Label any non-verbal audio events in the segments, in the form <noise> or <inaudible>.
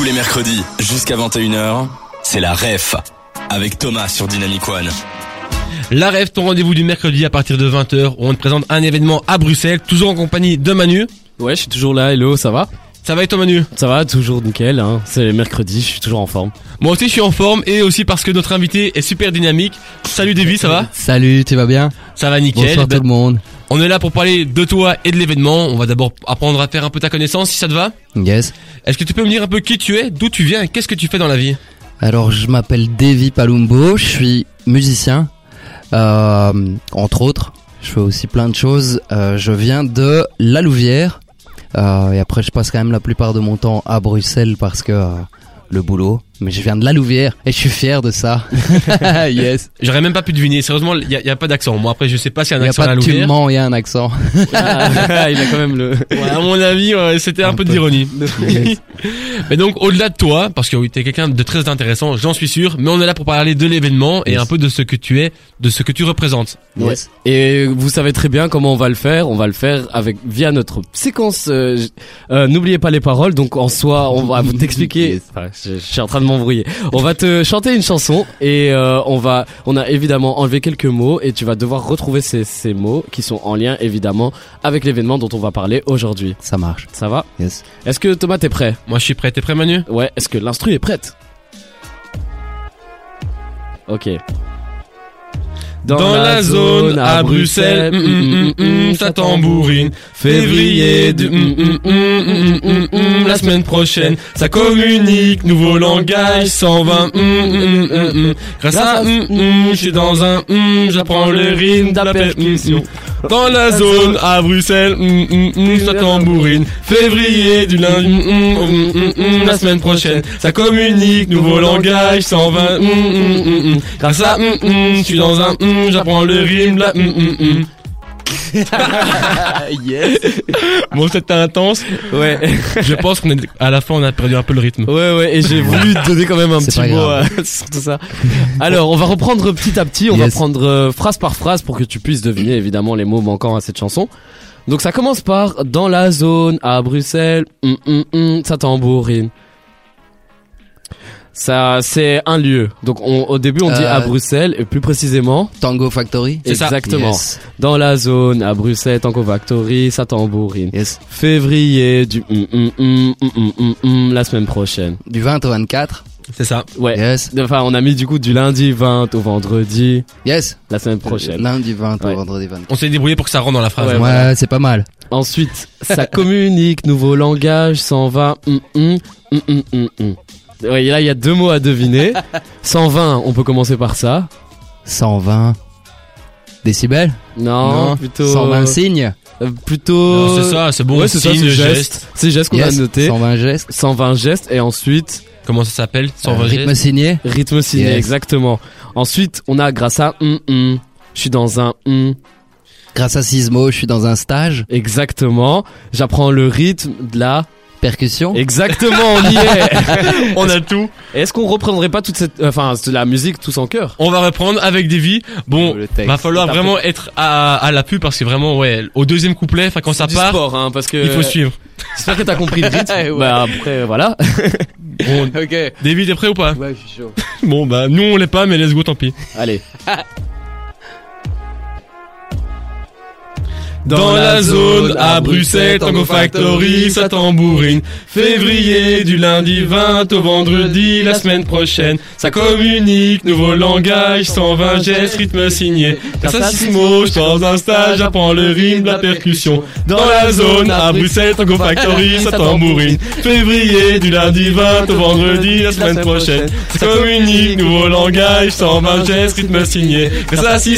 Tous les mercredis, jusqu'à 21h, c'est la REF, avec Thomas sur Dynamic One. La rêve, ton rendez-vous du mercredi à partir de 20h où on te présente un événement à Bruxelles, toujours en compagnie de Manu. Ouais, je suis toujours là. Hello, ça va? Ça va et toi Manu? Ça va, toujours nickel. Hein. C'est mercredi, je suis toujours en forme. Moi aussi je suis en forme et aussi parce que notre invité est super dynamique. Salut Davy, ça va? Salut, tu vas bien? Ça va nickel. Bonsoir Ben, tout le monde. On est là pour parler de toi et de l'événement. On va d'abord apprendre à faire un peu ta connaissance si ça te va. Yes. Est-ce que tu peux me dire un peu qui tu es, d'où tu viens et qu'est-ce que tu fais dans la vie? Alors, je m'appelle Davy Palumbo, je suis musicien, euh, entre autres. Je fais aussi plein de choses. Euh, je viens de La Louvière. Euh, et après, je passe quand même la plupart de mon temps à Bruxelles parce que le boulot. Mais je viens de La Louvière et je suis fier de ça. <laughs> yes. J'aurais même pas pu deviner. Sérieusement, il y, a- y a pas d'accent. Moi après je sais pas s'il y a un a accent à pas la de tu Louvière. mens, il y a un accent. Ah, <laughs> il a quand même le. Ouais, à mon avis, ouais, c'était un, Un peu peu. d'ironie. <laughs> Yes. Mais donc, au-delà de toi, parce que oui, t'es quelqu'un de très intéressant, j'en suis sûr, mais on est là pour parler de l'événement et Yes. un peu de ce que tu es, de ce que tu représentes. Ouais. Et vous savez très bien comment on va le faire. On va le faire avec via notre séquence. euh, euh, N'oubliez pas les paroles. Donc en soi, on va vous t'expliquer. Yes. Enfin, je, je suis en train de m'embrouiller. On va te chanter une chanson et euh, on va. On a évidemment enlevé quelques mots et tu vas devoir retrouver ces, ces mots qui sont en lien évidemment avec l'événement dont on va parler aujourd'hui. Ça marche. Ça va Yes. Est-ce que Thomas t'es prêt? Moi, je suis prêt. T'es prêt, Manu? Ouais. Est-ce que l'instru est prête? Ok. Dans, la zone à Bruxelles, ça tambourine. Février du hum, hum, hum, hum, hum, hum, la semaine prochaine, ça communique, nouveau langage, 120 hum, hum, hum, hum. Grâce à hum, hum, je suis dans un hum, j'apprends le rythme de la percussion. Dans la zone à Bruxelles, hum, hum, hum, ça tambourine. Février du lundi, hum, hum, hum, hum, hum, la semaine prochaine, ça communique, nouveau langage, 120 hum, hum, hum, hum. Grâce à hum, hum, je suis dans un hum, j'apprends le rythme la hum, hum, hum. <laughs> yes. Bon, c'était intense. Ouais. Je pense qu'on est à la fin, on a perdu un peu le rythme. Ouais ouais et j'ai voulu te <laughs> donner quand même un petit mot grave. euh, <laughs> sur tout ça. Alors on va reprendre petit à petit, on va prendre euh, phrase par phrase pour que tu puisses deviner évidemment les mots manquants à cette chanson. Donc ça commence par dans la zone à Bruxelles, hum, hum, hum, ça tambourine. Ça c'est un lieu. Donc on, au début on dit Euh, à Bruxelles et plus précisément Tango Factory. C'est ça. exactement Yes. dans la zone à Bruxelles, Tango Factory, ça tambourine. Yes. Février du hum, hum, hum, hum, hum, hum, hum, la semaine prochaine. Du 20 au 24. C'est ça. Ouais. Yes. Enfin, on a mis du coup du lundi 20 au vendredi Yes. la semaine prochaine. Lundi 20 Ouais. au vendredi 24. On s'est débrouillé pour que ça rentre dans la phrase. Ouais, Ouais, voilà. c'est pas mal. Ensuite, ça communique, nouveau langage, 120. Hum, hum, hum, hum, hum, hum. Ouais, là, il y a deux mots à deviner. <laughs> 120, on peut commencer par ça. 120 décibels Non, Non. plutôt. 120 signes euh, plutôt. Non, c'est ça, c'est bon, Ouais, c'est ça, c'est geste. geste. C'est geste qu'on Yes. a noté. 120 gestes 120 gestes et ensuite Comment ça s'appelle 120 Euh, rythme gestes signé rythme signé, Yes. exactement. Ensuite, on a grâce à. Je suis dans un grâce à Sismo je suis dans un stage Exactement. J'apprends le rythme de la. Percussion Exactement, on y est. <laughs> On a tout. Est-ce qu'on reprendrait pas toute cette, enfin, la musique tous en chœur? On va reprendre avec des vies. Bon, va falloir vraiment être à, à l'appui parce que vraiment, ouais, au deuxième couplet, enfin quand ça du part, sport, hein, parce que il faut suivre. J'espère que t'as compris le rythme. <laughs> Ouais. Bah après, voilà. <laughs> Bon, Ok. David, t'es prêt ou pas? Ouais, je suis chaud. Bon, bah nous on l'est pas, mais let's go, tant pis. Allez. Dans la zone à Bruxelles, Tango Factory, ça tambourine. Février du lundi 20 au vendredi la semaine prochaine. Ça communique, nouveau langage, 120 gestes, rythme signé. Mots, je dans un stage, j'apprends le rythme, la percussion. Dans la zone à Bruxelles, Tango Factory, <laughs> ça tambourine. Février du lundi 20 au vendredi la semaine prochaine. Ça communique, nouveau langage, 120 gestes, rythme signé.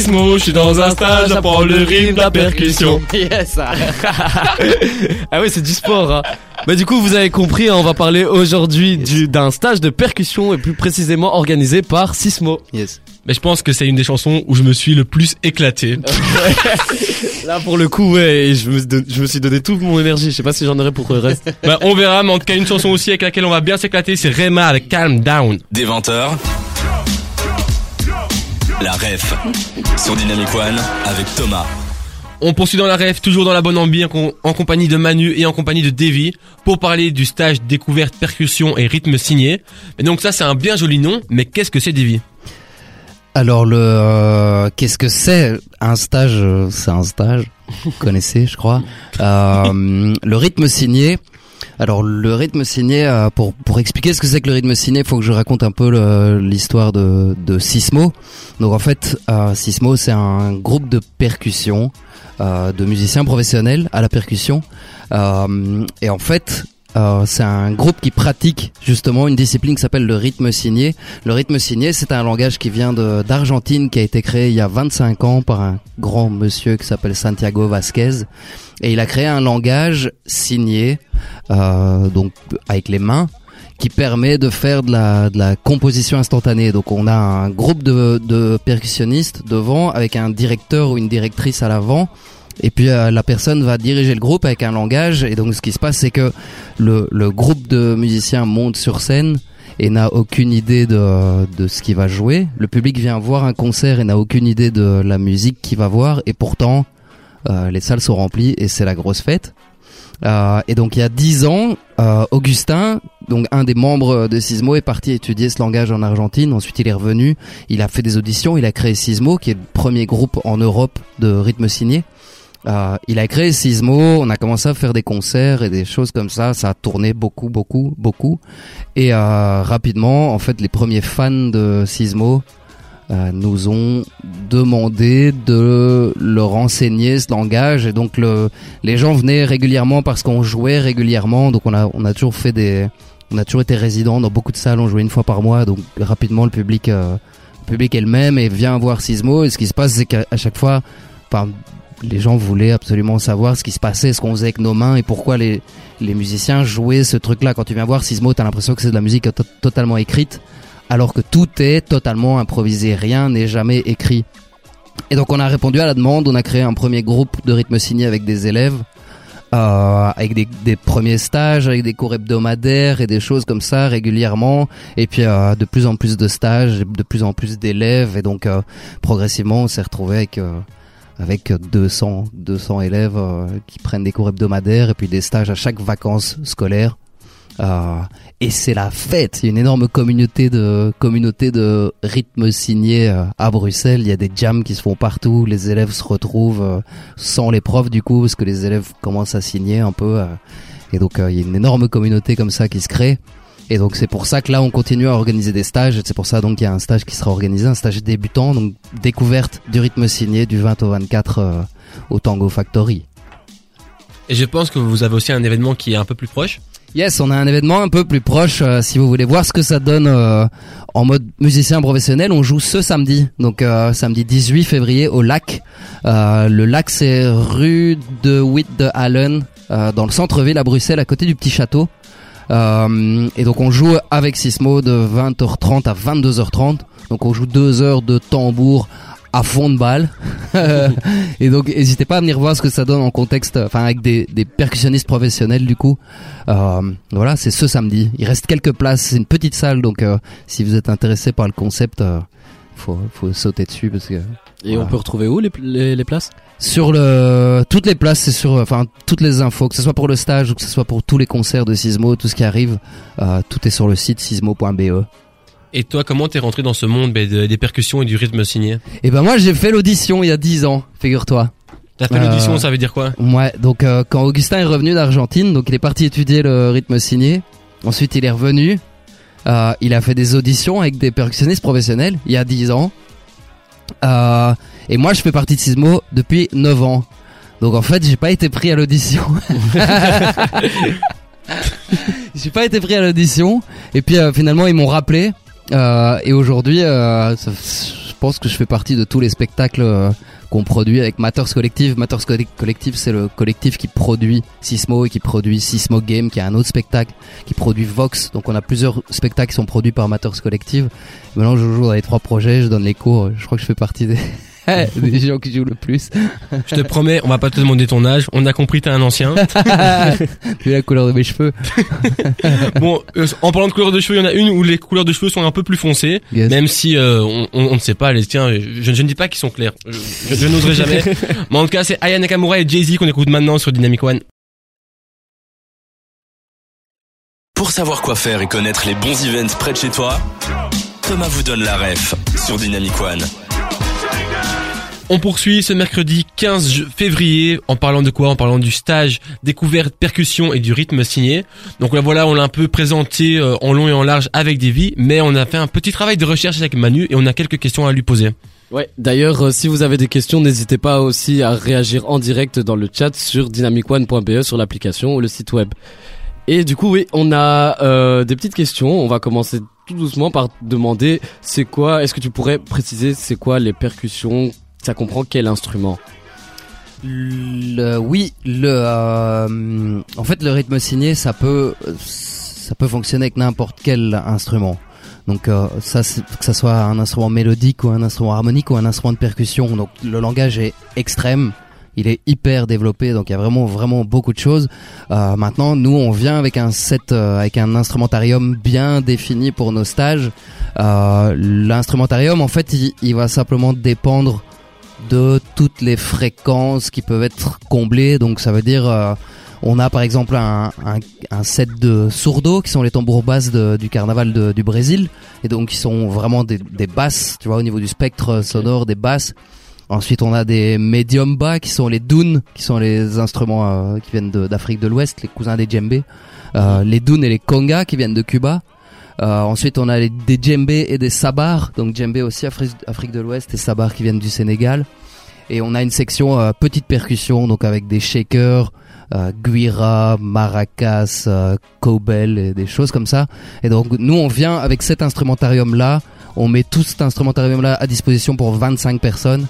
Mots, je suis dans un stage, j'apprends le rythme, la percussion. <laughs> Yes. <laughs> Ah ouais, c'est du sport. Hein. Bah du coup, vous avez compris, hein, on va parler aujourd'hui du- d'un stage de percussion et plus précisément organisé par Sismo. Yes. Mais je pense que c'est une des chansons où je me suis le plus éclaté. <laughs> Là pour le coup, ouais, je me, don- je me suis donné toute mon énergie. Je sais pas si j'en aurai pour le reste. bah, on verra, mais en tout cas, une chanson aussi avec laquelle on va bien s'éclater, c'est Rema avec Calm Down. Des 20h, la REF sur Dynamic One avec Thomas. On poursuit dans la rêve, toujours dans la bonne ambiance, en, compagnie de Manu et en compagnie de Davy, pour parler du stage découverte percussion et rythme signé. Et donc ça, c'est un bien joli nom, mais qu'est-ce que c'est Davy? Alors le euh, qu'est-ce que c'est? Un stage euh, C'est un stage. Vous connaissez, je crois. <laughs> Euh, le rythme signé. Alors le rythme signé, euh, pour pour expliquer ce que c'est que le rythme signé, il faut que je raconte un peu l'histoire de de Sismo. Donc en fait, euh, Sismo c'est un groupe de percussion euh, de musiciens professionnels à la percussion. Et en fait, c'est un groupe qui pratique justement une discipline qui s'appelle le rythme signé. Le rythme signé, c'est un langage qui vient d'Argentine, qui a été créé il y a 25 ans par un grand monsieur qui s'appelle Santiago Vasquez. Et il a créé un langage signé, euh, donc avec les mains, qui permet de faire de la, de la composition instantanée. Donc on a un groupe de, de percussionnistes devant, avec un directeur ou une directrice à l'avant. Et puis euh, la personne va diriger le groupe avec un langage. Et donc ce qui se passe, c'est que le, le groupe de musiciens monte sur scène et n'a aucune idée de, de ce qu'il va jouer. Le public vient voir un concert et n'a aucune idée de la musique qu'il va voir. Et pourtant, euh, les salles sont remplies et c'est la grosse fête. Euh, et donc il y a dix ans, euh, Augustin, donc un des membres de Sismo, est parti étudier ce langage en Argentine. Ensuite, il est revenu, il a fait des auditions, il a créé Sismo, qui est le premier groupe en Europe de rythme signé. Euh, il a créé Sismo, on a commencé à faire des concerts et des choses comme ça. Ça a tourné beaucoup, beaucoup, beaucoup. Et euh, rapidement, en fait, les premiers fans de Sismo euh, nous ont demandé de leur enseigner ce langage. Et donc, le, les gens venaient régulièrement parce qu'on jouait régulièrement. Donc, on a, on a toujours fait des, on a toujours été résidents dans beaucoup de salles. On jouait une fois par mois. Donc, rapidement, le public, euh, le public est le même et vient voir Sismo. Et ce qui se passe, c'est qu'à chaque fois, enfin, les gens voulaient absolument savoir ce qui se passait, ce qu'on faisait avec nos mains et pourquoi les, musiciens jouaient ce truc-là. Quand tu viens voir Sismo, t'as l'impression que c'est de la musique to- totalement écrite, alors que tout est totalement improvisé, rien n'est jamais écrit. Et donc on a répondu à la demande, on a créé un premier groupe de rythme signé avec des élèves, euh, avec des, premiers stages, avec des cours hebdomadaires et des choses comme ça régulièrement, et puis euh, de plus en plus de stages, de plus en plus d'élèves, et donc euh, progressivement on s'est retrouvé avec avec 200 200 élèves euh, qui prennent des cours hebdomadaires et puis des stages à chaque vacances scolaires. Euh, et c'est la fête. Il y a une énorme communauté de communauté de rythme signé euh, à Bruxelles. Il y a des jams qui se font partout. Les élèves se retrouvent sans les profs du coup parce que les élèves commencent à signer un peu. et donc il y a une énorme communauté comme ça qui se crée. Et donc c'est pour ça que là on continue à organiser des stages. C'est pour ça donc qu'il y a un stage qui sera organisé, un stage débutant, donc découverte du rythme signé du 20 au 24 euh, au Tango Factory. Et je pense que vous avez aussi un événement qui est un peu plus proche. Yes, on a un événement un peu plus proche. euh, si vous voulez voir ce que ça donne euh, en mode musicien professionnel, on joue ce samedi, donc euh, samedi 18 février au lac. Euh, le lac, c'est rue de Witt de Allen, euh, dans le centre-ville à Bruxelles, à côté du petit château. Euh, et donc on joue avec Sismo de 20h30 à 22h30. Donc on joue deux heures de tambour à fond de balle. <laughs> et donc n'hésitez pas à venir voir ce que ça donne en contexte, enfin avec des, percussionnistes professionnels du coup. Euh, voilà, c'est ce samedi. Il reste quelques places. C'est une petite salle, donc euh, si vous êtes intéressé par le concept, faut faut sauter dessus parce que Et Voilà. on peut retrouver où les, les, les places? Sur le toutes les places, c'est sur enfin toutes les infos, que ce soit pour le stage ou que ce soit pour tous les concerts de Sismo, tout ce qui arrive, euh, tout est sur le site sismo.be. Et toi, comment t'es rentré dans ce monde ben, de- des percussions et du rythme signé? Et ben moi j'ai fait l'audition il y a 10 ans, figure-toi. T'as fait Euh, l'audition, ça veut dire quoi? Ouais, donc euh, quand Augustin est revenu d'Argentine, donc il est parti étudier le rythme signé. Ensuite, il est revenu. Euh, il a fait des auditions avec des percussionnistes professionnels il y a 10 ans. Euh, et moi, je fais partie de Sismo depuis 9 ans. Donc en fait, j'ai pas été pris à l'audition. <laughs> j'ai pas été pris à l'audition. Et puis euh, finalement, ils m'ont rappelé. Euh, et aujourd'hui, euh, je pense que je fais partie de tous les spectacles qu'on produit avec Matters Collective. Matters Colle- Collective, c'est le collectif qui produit Sismo et qui produit Sismo Game, qui est un autre spectacle, qui produit Vox. Donc on a plusieurs spectacles qui sont produits par Matters Collective. Maintenant, je joue dans les trois projets, je donne les cours. Je crois que je fais partie des, <laughs> <laughs> des gens qui jouent le plus. <laughs> Je te promets, on va pas te demander ton âge. On a compris, t'es un ancien. <laughs> Vu la couleur de mes cheveux. Bon, euh, en parlant de couleur de cheveux, il y en a une où les couleurs de cheveux sont un peu plus foncées. Yes. Même si euh, on, on- on ne sait pas, les tiens, je, je ne dis pas qu'ils sont clairs. Je, je- je n'oserais jamais. Mais en tout cas, c'est Aya Nakamura et Jay-Z qu'on écoute maintenant sur Dynamic One. Pour savoir quoi faire et connaître les bons events près de chez toi, Thomas vous donne la ref sur Dynamic One. On poursuit ce mercredi 15 ju- février en parlant de quoi? En parlant du stage découverte percussion et du rythme signé. Donc là voilà, on l'a un peu présenté euh, en long et en large avec Davy, mais on a fait un petit travail de recherche avec Manu et on a quelques questions à lui poser. Ouais. D'ailleurs, euh, si vous avez des questions, n'hésitez pas aussi à réagir en direct dans le chat sur dynamicone.be sur l'application ou le site web. Et du coup, oui, on a euh, des petites questions. On va commencer tout doucement par demander c'est quoi Est-ce que tu pourrais préciser c'est quoi les percussions Ça comprend quel instrument oui, le, euh, en fait, le rythme signé, ça peut, ça peut fonctionner avec n'importe quel instrument. Donc euh, ça, que ça soit un instrument mélodique ou un instrument harmonique ou un instrument de percussion. Donc le langage est extrême, il est hyper développé. Donc il y a vraiment vraiment beaucoup de choses. Euh, maintenant, nous, on vient avec un set, avec un instrumentarium bien défini pour nos stages. L'instrumentarium, en fait, il va simplement dépendre de toutes les fréquences qui peuvent être comblées. Donc ça veut dire, euh, on a par exemple un, un, un set de sourdos qui sont les tambours basses de- du carnaval de- du Brésil. Et donc ils sont vraiment des, des basses, tu vois, au niveau du spectre sonore, des basses. Ensuite, on a des médiums bas qui sont les dunes, qui sont les instruments euh, qui viennent d'Afrique de, l'Ouest, les cousins des djembés. Euh, les dunes et les congas qui viennent de Cuba. Euh, ensuite, on a des djembés et des sabars. Donc djembé aussi Afrique, de l'Ouest et sabars qui viennent du Sénégal. Et on a une section euh, petite percussion, donc avec des shakers, euh, guira, maracas, euh, cobel et des choses comme ça. Et donc nous, on vient avec cet instrumentarium-là. On met tout cet instrumentarium-là à disposition pour 25 personnes.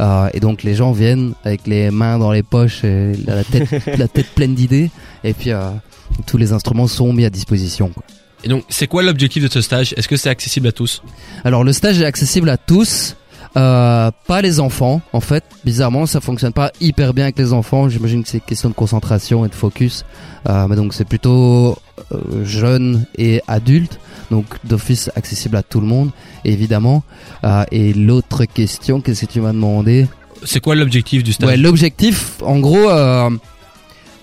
Euh, et donc les gens viennent avec les mains dans les poches et la tête, <laughs> la tête pleine d'idées. Et puis euh, tous les instruments sont mis à disposition. quoi. Et donc, c'est quoi l'objectif de ce stage? Est-ce que c'est accessible à tous? Alors le stage est accessible à tous, euh, pas les enfants en fait. Bizarrement, ça fonctionne pas hyper bien avec les enfants. J'imagine que c'est question de concentration et de focus. Euh, mais donc c'est plutôt euh, jeunes et adultes. Donc d'office accessible à tout le monde, évidemment. Euh, et l'autre question, qu'est-ce que tu m'as demandé? C'est quoi l'objectif du stage? Ouais, l'objectif, en gros,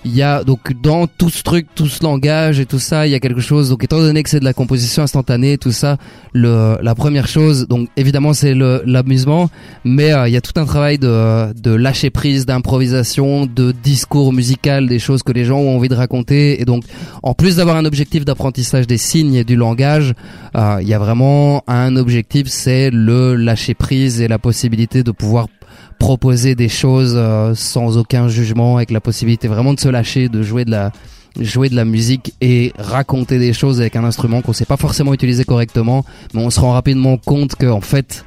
il y a donc dans tout ce truc, tout ce langage et tout ça, il y a quelque chose. Donc étant donné que c'est de la composition instantanée, tout ça, le la première chose, donc évidemment c'est l'amusement, mais euh, il y a tout un travail de de lâcher prise, d'improvisation, de discours musical, des choses que les gens ont envie de raconter. Et donc en plus d'avoir un objectif d'apprentissage des signes et du langage, euh, il y a vraiment un objectif, c'est le lâcher prise et la possibilité de pouvoir proposer des choses euh, sans aucun jugement, avec la possibilité vraiment de se lâcher, de jouer de la jouer de la musique et raconter des choses avec un instrument qu'on sait pas forcément utiliser correctement, mais on se rend rapidement compte que en fait,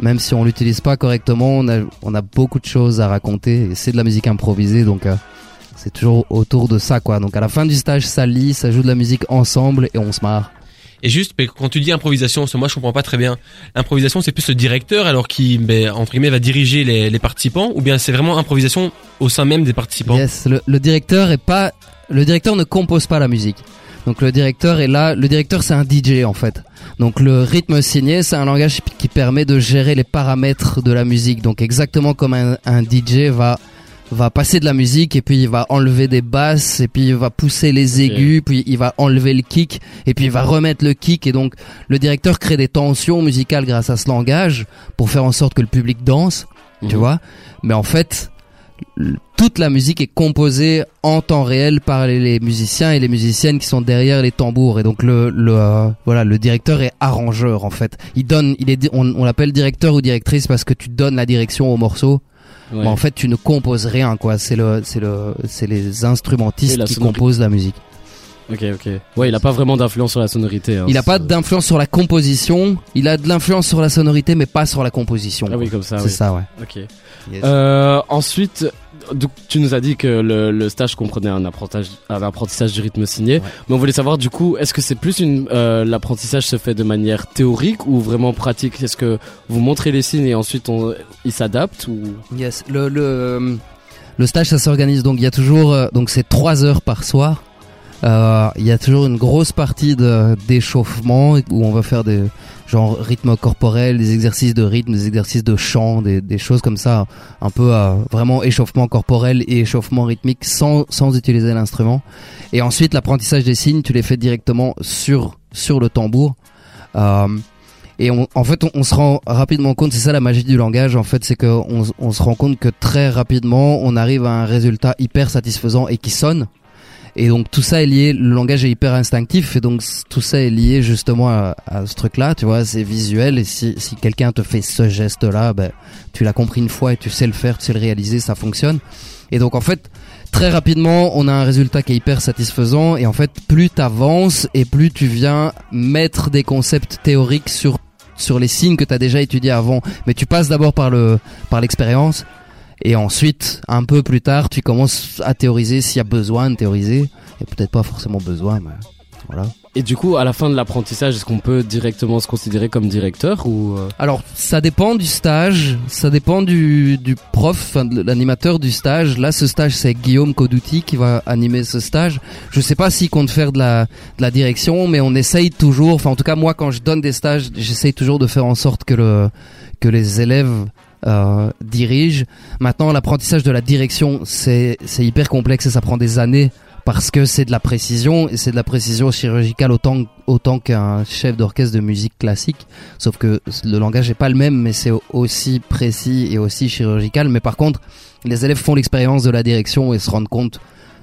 même si on l'utilise pas correctement, on a on a beaucoup de choses à raconter et c'est de la musique improvisée donc euh, c'est toujours autour de ça quoi. Donc à la fin du stage, ça lit, ça joue de la musique ensemble et on se marre. Et juste, mais quand tu dis improvisation, moi je comprends pas très bien. L'improvisation, c'est plus le directeur alors qui, ben, entre guillemets, va diriger les, les participants, ou bien c'est vraiment improvisation au sein même des participants? Yes, le, le directeur est pas, le directeur ne compose pas la musique. Donc le directeur est là, le directeur c'est un DJ en fait. Donc le rythme signé c'est un langage qui permet de gérer les paramètres de la musique. Donc exactement comme un, un DJ va va passer de la musique et puis il va enlever des basses et puis il va pousser les aigus puis il va enlever le kick et puis il va remettre le kick. Et donc le directeur crée des tensions musicales grâce à ce langage pour faire en sorte que le public danse, tu Mhm. vois. Mais en fait, toute la musique est composée en temps réel par les, musiciens et les musiciennes qui sont derrière les tambours. Et donc le, le euh, voilà le directeur est arrangeur en fait. Il donne il est on l'appelle directeur ou directrice parce que tu donnes la direction au morceau Ouais. en fait tu ne composes rien quoi c'est le c'est le c'est les instrumentistes Oui, qui sonorité. composent la musique Ok, ok. Ouais, il a pas vraiment d'influence sur la sonorité. hein. il a pas d'influence sur la composition il a de l'influence sur la sonorité mais pas sur la composition Ah oui, comme ça. c'est oui. ça ouais Ok. Yes. Euh, ensuite, donc, tu nous as dit que le, le stage comprenait un apprentissage, un apprentissage du rythme signé, mais on voulait savoir du coup, est-ce que c'est plus une euh, l'apprentissage se fait de manière théorique ou vraiment pratique? Est-ce que vous montrez les signes et ensuite on, ils s'adaptent ou? Yes, le, le, le stage ça s'organise. Donc il y a toujours euh, donc c'est trois heures par soir. Euh, Il y a toujours une grosse partie d'échauffement où on va faire des genre rythme corporel, des exercices de rythme, des exercices de chant, des, des choses comme ça, un peu euh, vraiment échauffement corporel et échauffement rythmique sans sans utiliser l'instrument. Et ensuite l'apprentissage des signes, tu les fais directement sur sur le tambour. Euh, et on, en fait, on, on se rend rapidement compte, c'est ça la magie du langage, en fait, c'est que on, on se rend compte que très rapidement, on arrive à un résultat hyper satisfaisant et qui sonne. Et donc tout ça est lié, le langage est hyper instinctif et donc tout ça est lié justement à, à ce truc-là, tu vois, c'est visuel et si, si quelqu'un te fait ce geste-là, ben, tu l'as compris une fois et tu sais le faire, tu sais le réaliser, ça fonctionne. Et donc en fait, très rapidement, on a un résultat qui est hyper satisfaisant et en fait, plus t'avances et plus tu viens mettre des concepts théoriques sur sur les signes que tu as déjà étudiés avant, mais tu passes d'abord par le par l'expérience et ensuite, un peu plus tard, tu commences à théoriser s'il y a besoin de théoriser et peut-être pas forcément besoin, mais voilà. Et du coup, à la fin de l'apprentissage, est-ce qu'on peut directement se considérer comme directeur ou euh, Alors, ça dépend du stage, ça dépend du, du prof, enfin, de l'animateur du stage. Là, ce stage, c'est Guillaume Codouti qui va animer ce stage. Je sais pas s'il compte faire de la, de la direction, mais on essaye toujours, enfin, en tout cas, moi, quand je donne des stages, j'essaye toujours de faire en sorte que le, que les élèves, euh, dirigent. Maintenant, l'apprentissage de la direction, c'est, hyper complexe et ça prend des années parce que c'est de la précision et c'est de la précision chirurgicale autant autant qu'un chef d'orchestre de musique classique. Sauf que le langage est pas le même mais c'est aussi précis et aussi chirurgical. Mais par contre les élèves font l'expérience de la direction et se rendent compte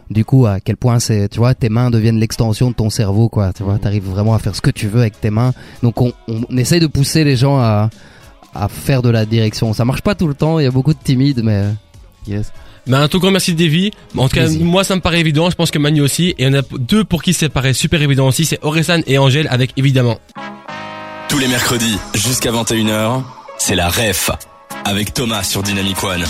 du coup à quel point c'est tu vois tes mains deviennent l'extension de ton cerveau quoi. Tu vois t'arrives vraiment à faire ce que tu veux avec tes mains. Donc on, on essaye de pousser les gens à à faire de la direction ça marche pas tout le temps il y a beaucoup de timides mais yes Ben, un tout grand merci Davy. En tout cas, moi ça me paraît évident, je pense que Manu aussi. Et on a deux pour qui ça paraît super évident aussi, c'est Oresan et Angèle avec évidemment. Tous les mercredis, jusqu'à 21h, c'est la REF. Avec Thomas sur Dynamic One.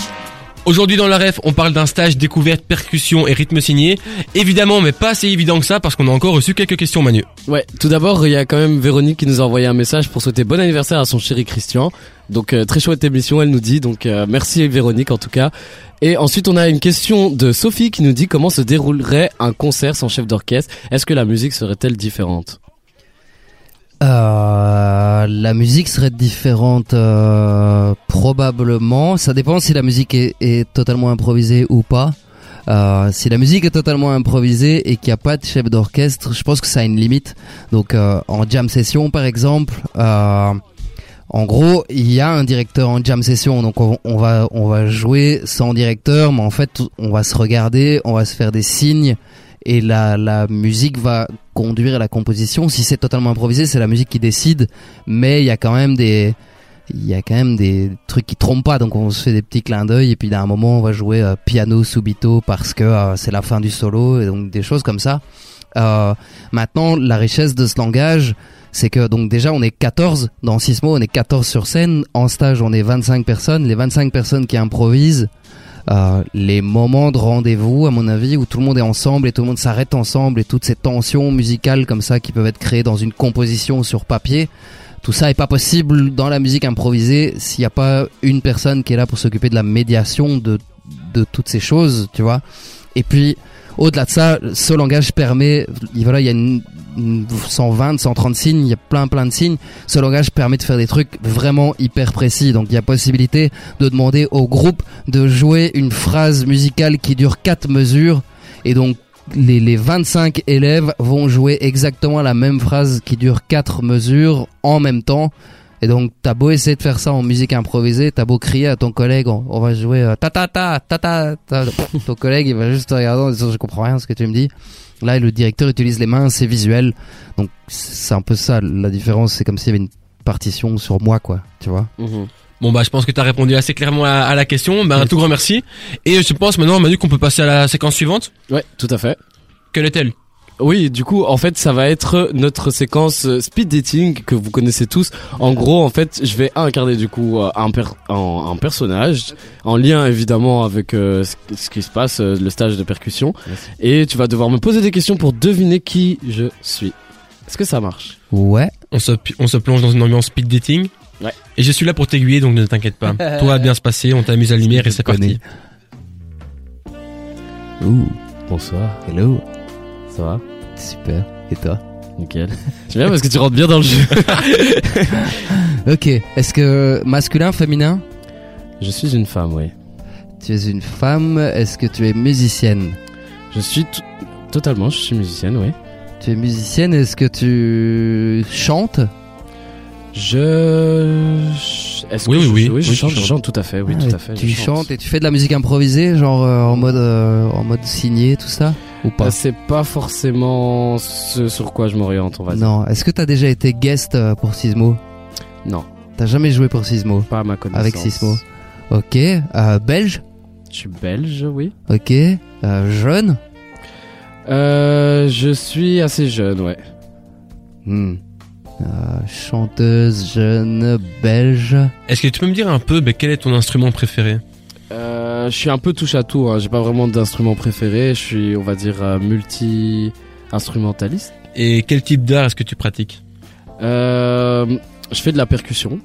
Aujourd'hui dans la ref, on parle d'un stage découverte percussion et rythme signé. Évidemment, mais pas assez évident que ça parce qu'on a encore reçu quelques questions Manu. Ouais, tout d'abord, il y a quand même Véronique qui nous a envoyé un message pour souhaiter bon anniversaire à son chéri Christian. Donc euh, très chouette émission, elle nous dit. Donc euh, merci Véronique en tout cas. Et ensuite, on a une question de Sophie qui nous dit comment se déroulerait un concert sans chef d'orchestre. Est-ce que la musique serait-elle différente? Euh, la musique serait différente euh, probablement. Ça dépend si la musique est, totalement improvisée ou pas. Si la musique est totalement improvisée et qu'il n'y a pas de chef d'orchestre, je pense que ça a une limite. Donc en jam session par exemple, en gros il y a un directeur en jam session, donc on, va on va jouer sans directeur, mais en fait on va se regarder, on va se faire des signes et la, la musique va conduire la composition. Si c'est totalement improvisé, c'est la musique qui décide, mais il y a quand même des il y a quand même des trucs qui trompent pas, donc on se fait des petits clins d'œil et puis d'un moment on va jouer euh, piano subito parce que euh, c'est la fin du solo et donc des choses comme ça. Euh, maintenant, la richesse de ce langage, c'est que donc déjà on est 14 dans Sismo, on est 14 sur scène, en stage on est 25 personnes, les 25 personnes qui improvisent, euh, les moments de rendez-vous, à mon avis, où tout le monde est ensemble et tout le monde s'arrête ensemble et toutes ces tensions musicales comme ça qui peuvent être créées dans une composition sur papier, tout ça est pas possible dans la musique improvisée s'il n'y a pas une personne qui est là pour s'occuper de la médiation de, de toutes ces choses, tu vois. Et puis, au-delà de ça, ce langage permet, il- voilà, il y a une 120, 130 signes, il y a plein plein de signes. Ce langage permet de faire des trucs vraiment hyper précis. Donc il y a possibilité de demander au groupe de jouer une phrase musicale qui dure quatre mesures. Et donc les, les 25 élèves vont jouer exactement la même phrase qui dure quatre mesures en même temps. Et donc, t'as beau essayer de faire ça en musique improvisée, t'as beau crier à ton collègue, on, va jouer euh, ta ta ta ta ta ta. Ton collègue, il va juste te regarder en disant je comprends rien ce que tu me dis. Là, le directeur utilise les mains, c'est visuel. Donc, c'est un peu ça la différence. C'est comme s'il y avait une partition sur moi, quoi. Tu vois. Bon bah je pense que tu as répondu assez clairement à, à la question. Ben un tout grand merci. Et je pense maintenant Manu qu'on peut passer à la séquence suivante. Ouais, tout à fait. Quelle est-elle? Oui, du coup, en fait, ça va être notre séquence euh, speed dating que vous connaissez tous. En gros, en fait, je vais incarner du coup euh, un, per un, un personnage en lien évidemment avec euh, ce qui se passe, euh, le stage de percussion. Et tu vas devoir me poser des questions pour deviner qui je suis. Est-ce que ça marche? Ouais. On se, on se plonge dans une ambiance speed dating? Ouais. Et je suis là pour t'aiguiller, donc ne t'inquiète pas. <laughs> Tout va bien se passer, on t'amuse à la lumière et c'est parti. Ouh, Bonsoir, hello. Ça va Super. Et toi Nickel. <laughs> J'aime bien parce que tu rentres bien dans le jeu. <laughs> Ok. Est-ce que masculin, féminin Je suis une femme, oui. Tu es une femme. Est-ce que tu es musicienne Je suis totalement, je suis musicienne, oui. Tu es musicienne. Est-ce que tu chantes Je. Est-ce Oui, que oui, je- oui. oui, je Oui, chante, je tout à fait, oui, Ah, tout à fait. Tu chantes chante. et tu fais de la musique improvisée, genre euh, en mode euh, en mode signé, tout ça ou pas Bah, c'est pas forcément ce sur quoi je m'oriente, on va dire. Non. Est-ce que t'as déjà été guest euh, pour Sismo? Non, T'as jamais joué pour Sismo? Pas à ma connaissance. Avec Sismo. Ok. Euh, belge? Je suis belge, oui. Ok. Euh, jeune? Euh, je suis assez jeune, ouais. Hmm. Euh, chanteuse jeune belge. Est-ce que tu peux me dire un peu ben, quel est ton instrument préféré? Euh, je suis un peu touche à tout. Hein. J'ai pas vraiment d'instrument préféré. Je suis, on va dire, euh, multi instrumentaliste. Et quel type d'art est-ce que tu pratiques Euh, je fais de la percussion.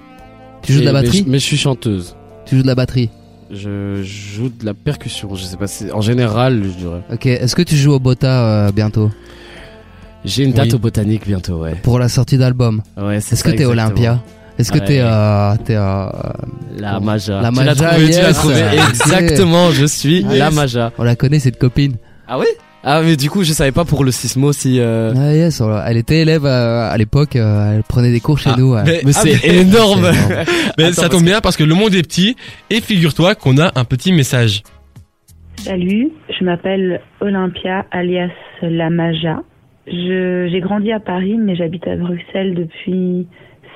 Tu joues de la mais batterie je- mais je suis chanteuse. Tu joues de la batterie. Je joue de la percussion. Je sais pas si, en général, je dirais. Ok. Est-ce que tu joues au Bota euh, bientôt J'ai une date Oui. au botanique bientôt, ouais. pour la sortie d'album Ouais, c'est Est-ce que ça, t'es exactement. Olympia Est-ce que Ouais. t'es euh, t'es euh, La Maja. La Tu l'as Maja, tu l'as trouvé. <laughs> Exactement, je suis Yes. la Maja. On la connaît cette copine. Ah oui Ah mais du coup, je savais pas pour le sismo si. euh, Ah yes. Elle était élève euh, à l'époque. euh, elle prenait des cours chez Ah, nous. mais- Mais ah, c'est mais- énorme. <laughs> Attends, ça parce tombe bien parce que le monde est petit et figure-toi qu'on a un petit message. Salut, je m'appelle Olympia alias Lamaja. Je, j'ai grandi à Paris mais j'habite à Bruxelles depuis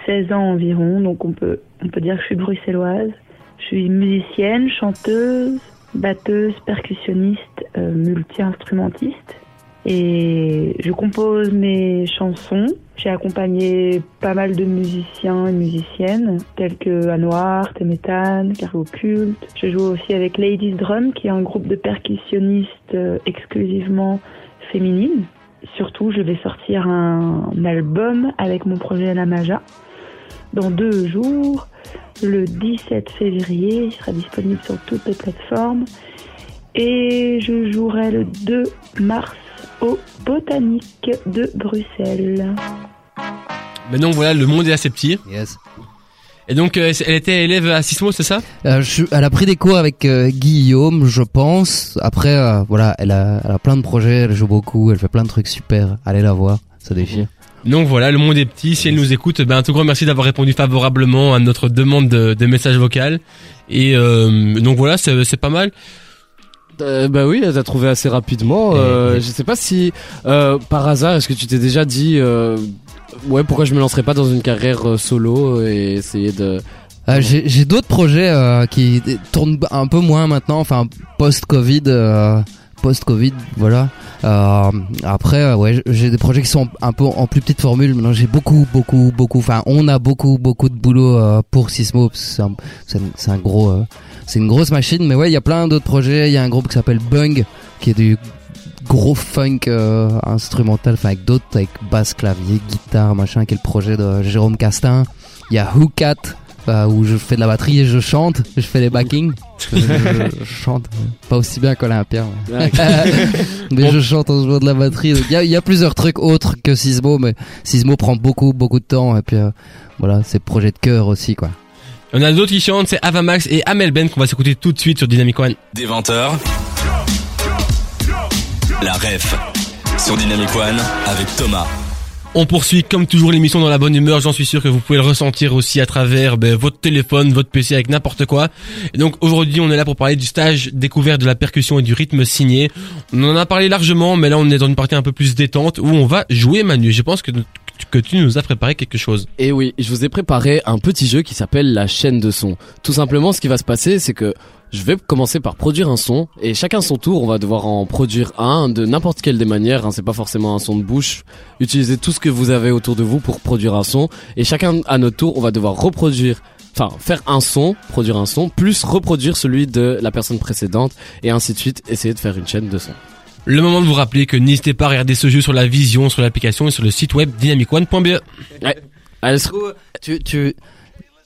16 ans environ, donc on peut, on peut dire que je suis bruxelloise. Je suis musicienne, chanteuse, batteuse, percussionniste, euh, multi-instrumentiste. Et je compose mes chansons. J'ai accompagné pas mal de musiciens et musiciennes, tels que Anoir, Temetan, Cargo Cult. Je joue aussi avec Ladies Drum, qui est un groupe de percussionnistes euh, exclusivement féminines. Surtout, je vais sortir un, album avec mon projet La Maja dans deux jours, le 17 février. Il sera disponible sur toutes les plateformes. Et je jouerai le 2 mars au Botanique de Bruxelles. Mais donc voilà, le monde est assez petit. Yes. Et donc euh, elle était élève à Sismo, c'est ça? Euh, je, elle a pris des cours avec euh, Guillaume, je pense. Après, euh, voilà, elle a, elle a plein de projets, elle joue beaucoup, elle fait plein de trucs super. Allez la voir, ça déchire. Donc voilà, le monde est petit. Si elle nous écoute, ben un tout grand merci d'avoir répondu favorablement à notre demande de, de message vocal. Et euh, donc voilà, c'est c'est pas mal. Euh, bah oui, elle t'a trouvé assez rapidement. Euh, Je sais pas si euh, par hasard, est-ce que tu t'es déjà dit, euh, ouais, pourquoi je me lancerais pas dans une carrière euh, solo et essayer de. Euh, j'ai j'ai d'autres projets euh, qui tournent un peu moins maintenant, enfin post-Covid, euh, post-Covid, voilà. Euh, après, euh, ouais, j'ai des projets qui sont un peu en plus petite formule. Maintenant, j'ai beaucoup, beaucoup, beaucoup. Enfin, on a beaucoup, beaucoup de boulot euh, pour Sismo. C'est un, gros, c'est une grosse machine. Mais ouais, il y a plein d'autres projets. Il y a un groupe qui s'appelle Bung, qui est du gros funk instrumental, enfin avec d'autres, avec basse, clavier, guitare, machin, qui est le projet de Jérôme Castin. Il y a Who Euh, où je fais de la batterie et je chante, je fais les backings. je, <laughs> je- je chante, pas aussi bien qu'Olympia. ouais. <laughs> mais je chante en jouant de la batterie. Il y a, il y a plusieurs trucs autres que Sismo, mais Sismo prend beaucoup, beaucoup de temps. Et puis euh, voilà, c'est projet de cœur aussi, quoi. On a d'autres qui chantent, c'est Avamax et Amel Ben qu'on va s'écouter tout de suite sur Dynamic One. Des 20h. La ref sur Dynamic One avec Thomas. On poursuit comme toujours l'émission dans la bonne humeur. J'en suis sûr que vous pouvez le ressentir aussi à travers ben, votre téléphone, votre PC avec n'importe quoi. Et donc aujourd'hui, on est là pour parler du stage découvert de la percussion et du rythme signé. On en a parlé largement, mais là on est dans une partie un peu plus détente où on va jouer Manu. Je pense que que tu nous as préparé quelque chose. Et oui, je vous ai préparé un petit jeu qui s'appelle la chaîne de son. Tout simplement, ce qui va se passer, c'est que je vais commencer par produire un son et chacun son tour, on va devoir en produire un de n'importe quelle des manières. Hein, c'est pas forcément un son de bouche. Utilisez tout ce que vous avez autour de vous pour produire un son et chacun à notre tour, on va devoir reproduire. Enfin, faire un son, produire un son, plus reproduire celui de la personne précédente, et ainsi de suite, essayer de faire une chaîne de sons. Le moment de vous rappeler que n'hésitez pas à regarder ce jeu sur la vision, sur l'application et sur le site web dynamicone.be. Allez, Tu, tu,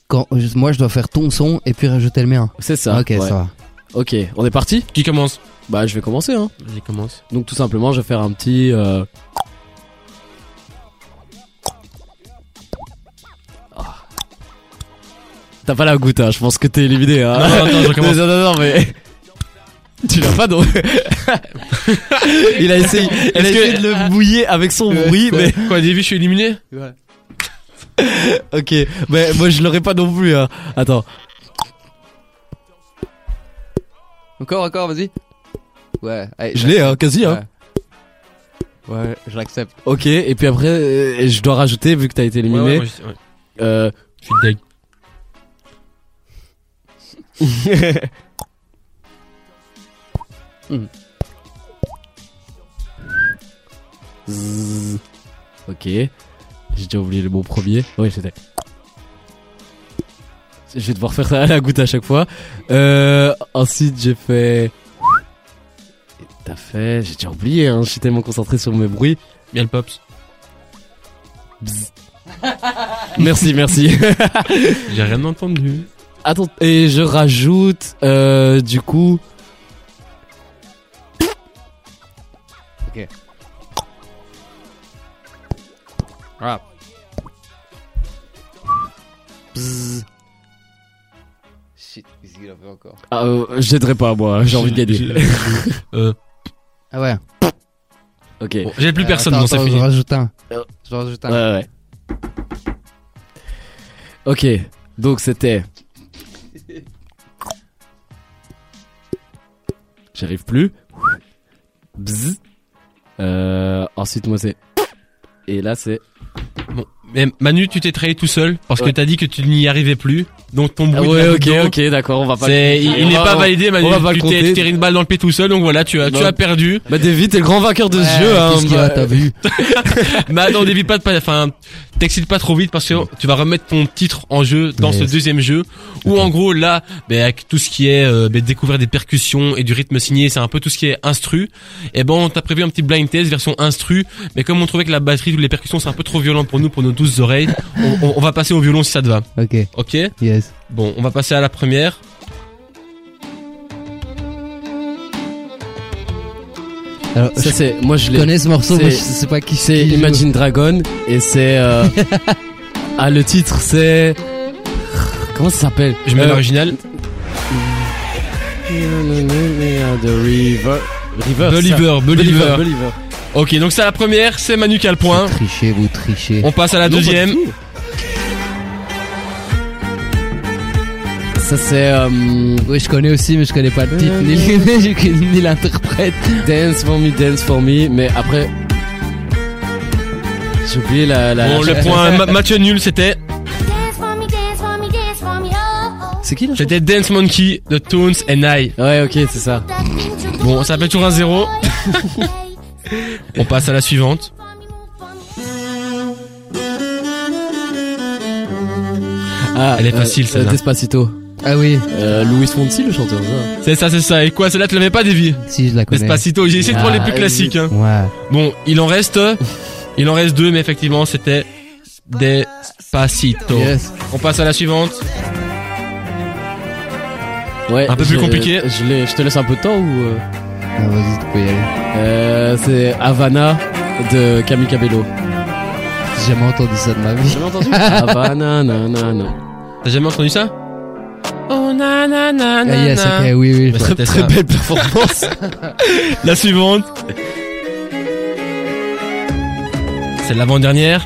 quand, moi je dois faire ton son et puis rajouter le mien. c'est ça. ok, ouais. ça va. Ok, on est parti Qui commence Bah, je vais commencer. Hein. Vas-y, commence. Donc tout simplement, je vais faire un petit. Euh... Ah. T'as pas la goutte, hein. je pense que t'es éliminé. Hein. Non, attends, je <laughs> recommence. non, non, non, mais. <laughs> Tu l'as pas donc. <laughs> il a essayé, il a que- essayé de le bouiller avec son bruit, mais. Quoi, Davy, je suis éliminé <laughs> Ok, mais moi je l'aurais pas non plus. Hein. Attends. Encore, encore, vas-y. Ouais, allez, Je l'ai, hein, quasi. Hein. Ouais, ouais je l'accepte. Ok, et puis après, euh, je dois rajouter, vu que t'as été Ouais, éliminé. ouais, je- ouais. euh, Je suis deg. <laughs> Zzz. Ok. J'ai déjà oublié le mot premier. Oui, c'était. Je vais devoir faire ça à la goutte à chaque fois. Euh, ensuite, j'ai fait. Et T'as fait. J'ai déjà oublié, hein. Je suis tellement concentré sur mes bruits. Bien le pops. Merci, merci. <laughs> J'ai rien entendu. Attends, et je rajoute, euh, du coup. Ah. Bzzz. Shit, qu'est-ce qu'il a fait encore Ah, euh, j'aiderai pas, moi. J'ai envie de gagner. <laughs> Euh, Ah ouais. Ok. bon, J'ai plus Euh, personne, attends, non, c'est attends, fini. Je rajoute un. Euh. Je rajoute Ouais, un. ouais. Ok. Donc c'était. <laughs> J'arrive plus. Bzzz. Euh, ensuite, moi, c'est. Et là, c'est. Bon. Mais Manu, tu t'es trahi tout seul parce que t'as dit que tu n'y arrivais plus. Donc ton Ah bruit. de ouais, ok, ok, d'accord, on va pas. c'est- il il n'est pas validé, Manu. on va pas tu t'es tiré une balle dans le pied tout seul, donc voilà, tu as, tu as perdu. Bah, David, t'es le grand vainqueur de ce jeu, hein. Bah, a, t'as vu <laughs> Mais attends, débite pas, de pas- enfin, t'excites pas trop vite parce que tu vas remettre ton titre en jeu dans ce deuxième jeu. Où en gros là, ben avec tout ce qui est euh, ben, découvrir des percussions et du rythme signé, c'est un peu tout ce qui est instru. Et bon, on t'a prévu un petit blind test version instru, mais comme on trouvait que la batterie, toutes les percussions, c'est un peu trop violent pour nous, pour nos douze oreilles, on, on- on va passer au violon si ça te va. Ok, Ok yes. Bon, on va passer à la première. Alors, Ça, je c'est. Moi, je l'ai. connais ce morceau, mais je sais pas qui C'est joue. Imagine Dragon et c'est euh... <laughs> ah le titre c'est comment ça s'appelle? Je mets Euh, l'original. The River River Believer, Believer. Believer Ok, donc c'est la première, c'est Manu qui a le point. Vous trichez, vous trichez. On passe à la deuxième. Ça c'est euh, Oui, je connais aussi, mais je connais pas le titre, <laughs> ni, l'interprète. Dance for me, Dance for me, mais après j'ai oublié la. la Bon, le point <laughs> ma- match nul, c'était Dance for me, dance for me, dance for me, oh, oh. C'est qui là c'était Dance Monkey de Tones and I. Ouais, ok, c'est ça. Bon, ça fait toujours un zéro. <laughs> On passe à la suivante. Ah, Elle est facile, celle-là. Despacito. Ah oui, Euh, Louis Fonsi, le chanteur. Ça. C'est ça, c'est ça. Et quoi, celle-là, tu l'avais pas, Davy si je la connais. Despacito. J'ai essayé de prendre les plus Ah, classiques. Hein. Ouais. Bon, il en reste, <laughs> il en reste deux, mais effectivement, c'était Despacito. Yes. On passe à la suivante. Ouais. Un peu plus compliqué. Je, l'ai- je te laisse un peu de temps ou euh, Ah, vas-y, tu peux y aller. euh, C'est Havana de Camille Cabello. J'ai jamais entendu ça de ma vie. Jamais entendu? <laughs> Havana, nanana. T'as jamais entendu ça? Na na na Ah, yes, na. oui. Bah, Très belle performance. <laughs> La suivante. C'est l'avant-dernière.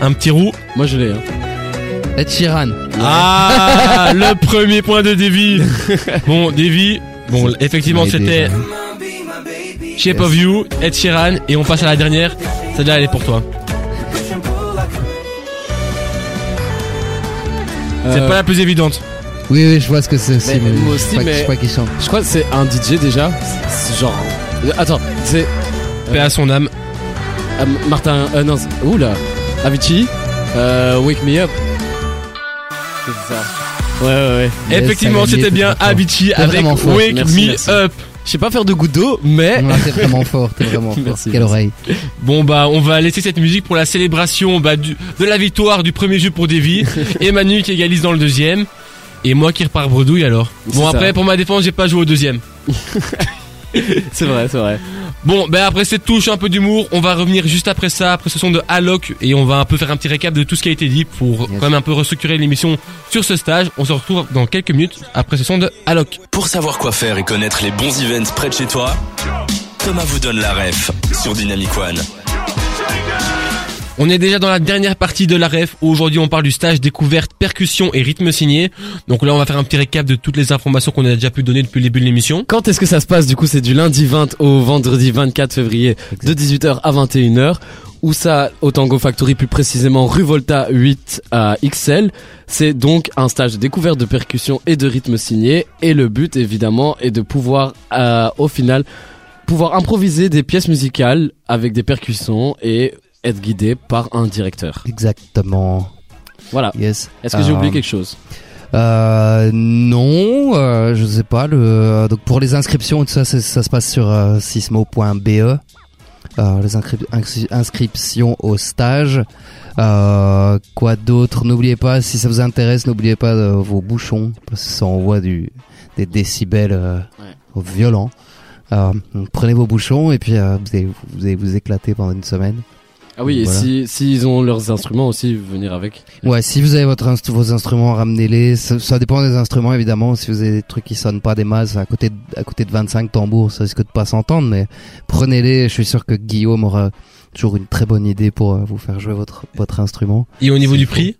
Un petit roux. Moi je l'ai. Hein. Ed Sheeran. Ah, <laughs> le premier point de Davy. Bon, Davy. Bon, effectivement, c'était ça. Shape of You, Ed Sheeran, et on passe à la dernière. Celle-là, elle est pour toi. C'est Euh, pas la plus évidente. Oui, oui, je vois ce que c'est aussi. Mais Mais, moi je aussi, pas, mais- je sais pas qui chante. Je crois que c'est un DJ déjà. C'est genre. euh, Attends, c'est Paix à son âme. euh, Martin. Euh, non, c'est- oula. Avicii. Euh, Wake Me Up. C'est ça. Ouais, ouais, ouais. Yes, Effectivement, c'était bien. Avicii avec fort. Wake Merci, Me merci. Up. Je sais pas faire de goutte d'eau, mais. Non, t'es vraiment fort, t'es vraiment <laughs> fort. Merci, Quelle merci. oreille. Bon bah on va laisser cette musique pour la célébration bah, du- de la victoire du premier jeu pour Davy <laughs> et Manu qui égalise dans le deuxième et moi qui repars bredouille alors. Bon ça. après pour ma défense j'ai pas joué au deuxième. <laughs> c'est vrai, c'est vrai. Bon ben après cette touche un peu d'humour on va revenir juste après ça après ce son de Alok et on va un peu faire un petit récap de tout ce qui a été dit pour quand même un peu restructurer l'émission sur ce stage. On se retrouve dans quelques minutes après ce son de Alok. Pour savoir quoi faire et connaître les bons events près de chez toi, Thomas vous donne la ref sur Dynamic One. On est déjà dans la dernière partie de la ref. Aujourd'hui, on parle du stage découverte, percussion et rythme signé. Donc là, on va faire un petit récap de toutes les informations qu'on a déjà pu donner depuis le début de l'émission. Quand est-ce que ça se passe Du coup, c'est du lundi 20 au vendredi 24 février de 18h à 21h. Où ça, au Tango Factory, plus précisément rue Volta 8 à XL. C'est donc un stage de découverte de percussion et de rythme signé. Et le but, évidemment, est de pouvoir, euh, au final, pouvoir improviser des pièces musicales avec des percussions et être guidé par un directeur. Exactement. Voilà. Yes. Est-ce que j'ai Euh, oublié quelque chose Euh, non, euh, je sais pas. Le, donc pour les inscriptions et tout ça, se passe sur euh, sismo.be. Euh, les inscri- inscri- inscriptions au stage. Euh, quoi d'autre? N'oubliez pas, si ça vous intéresse, n'oubliez pas euh, vos bouchons, parce que ça envoie du, des décibels euh, violents. Euh, prenez vos bouchons et puis euh, vous, allez, vous allez vous éclater pendant une semaine. Ah oui, et Voilà. si s'ils ont leurs instruments aussi, venir avec. Ouais, si vous avez votre inst- vos instruments, ramenez-les. Ça, ça dépend des instruments évidemment. Si vous avez des trucs qui sonnent pas des masses à côté de, à côté de 25 tambours, ça risque de pas s'entendre. Mais prenez-les. Je suis sûr que Guillaume aura toujours une très bonne idée pour euh, vous faire jouer votre votre instrument. Et au niveau du prix,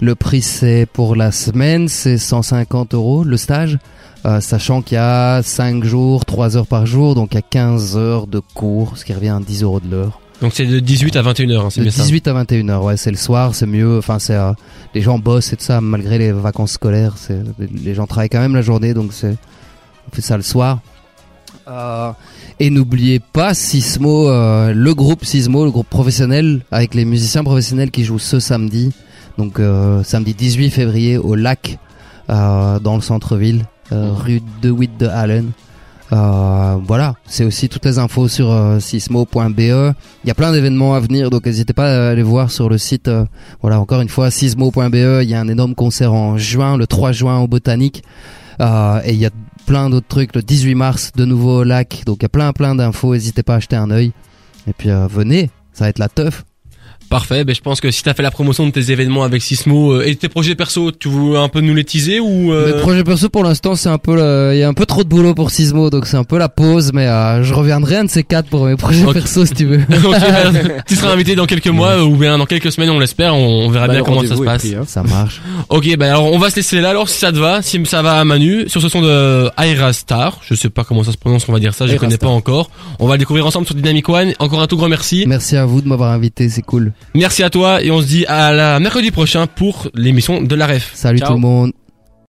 Le prix c'est pour la semaine, c'est 150 euros le stage. Euh, sachant qu'il y a 5 jours, 3 heures par jour, donc il y a 15 heures de cours, ce qui revient à 10 euros de l'heure. Donc c'est de 18 à 21h, hein, c'est bien ça. 18 à 21 heures, ouais, c'est le soir, c'est mieux. Enfin, c'est euh, les gens bossent et tout ça, malgré les vacances scolaires. C'est les gens travaillent quand même la journée, donc c'est on fait ça le soir. Euh, et n'oubliez pas Sismo, euh, le groupe Sismo, le groupe professionnel avec les musiciens professionnels qui jouent ce samedi, donc samedi 18 février au lac dans le centre-ville, euh, rue de Witt de Allen. Euh, voilà, c'est aussi toutes les infos sur euh, sismo.be. Il y a plein d'événements à venir, donc n'hésitez pas à aller voir sur le site. euh, voilà, encore une fois, sismo.be. Il y a un énorme concert en juin, le 3 juin au Botanique. Et il y a plein d'autres trucs, le 18 mars de nouveau au lac. Donc il y a plein plein d'infos, n'hésitez pas à acheter un œil. Et puis venez, ça va être la teuf. Parfait, ben je pense que si t'as fait la promotion de tes événements avec Sismo euh, et tes projets perso, tu veux un peu nous les teaser ou euh, Le projet perso pour l'instant c'est un peu le- il y a un peu trop de boulot pour Sismo donc c'est un peu la pause mais euh, je reviendrai un de ces quatre pour mes projets Ok. perso si tu veux. <laughs> <laughs> Ben, tu seras invité dans quelques mois ou bien dans quelques semaines, on l'espère. On, on verra Bah, bien comment ça se passe. pris, hein. Ça marche. <laughs> Ok, ben alors on va se laisser là. Alors si ça te va, si ça va à Manu, sur ce son de Aira Star, je sais pas comment ça se prononce, on va dire ça, je Aira connais Star. pas encore. On va le découvrir ensemble sur Dynamic One. Encore un tout grand merci. Merci à vous de m'avoir invité, c'est cool. Merci à toi et on se dit à la mercredi prochain pour l'émission de la ref. Salut Ciao. tout le monde.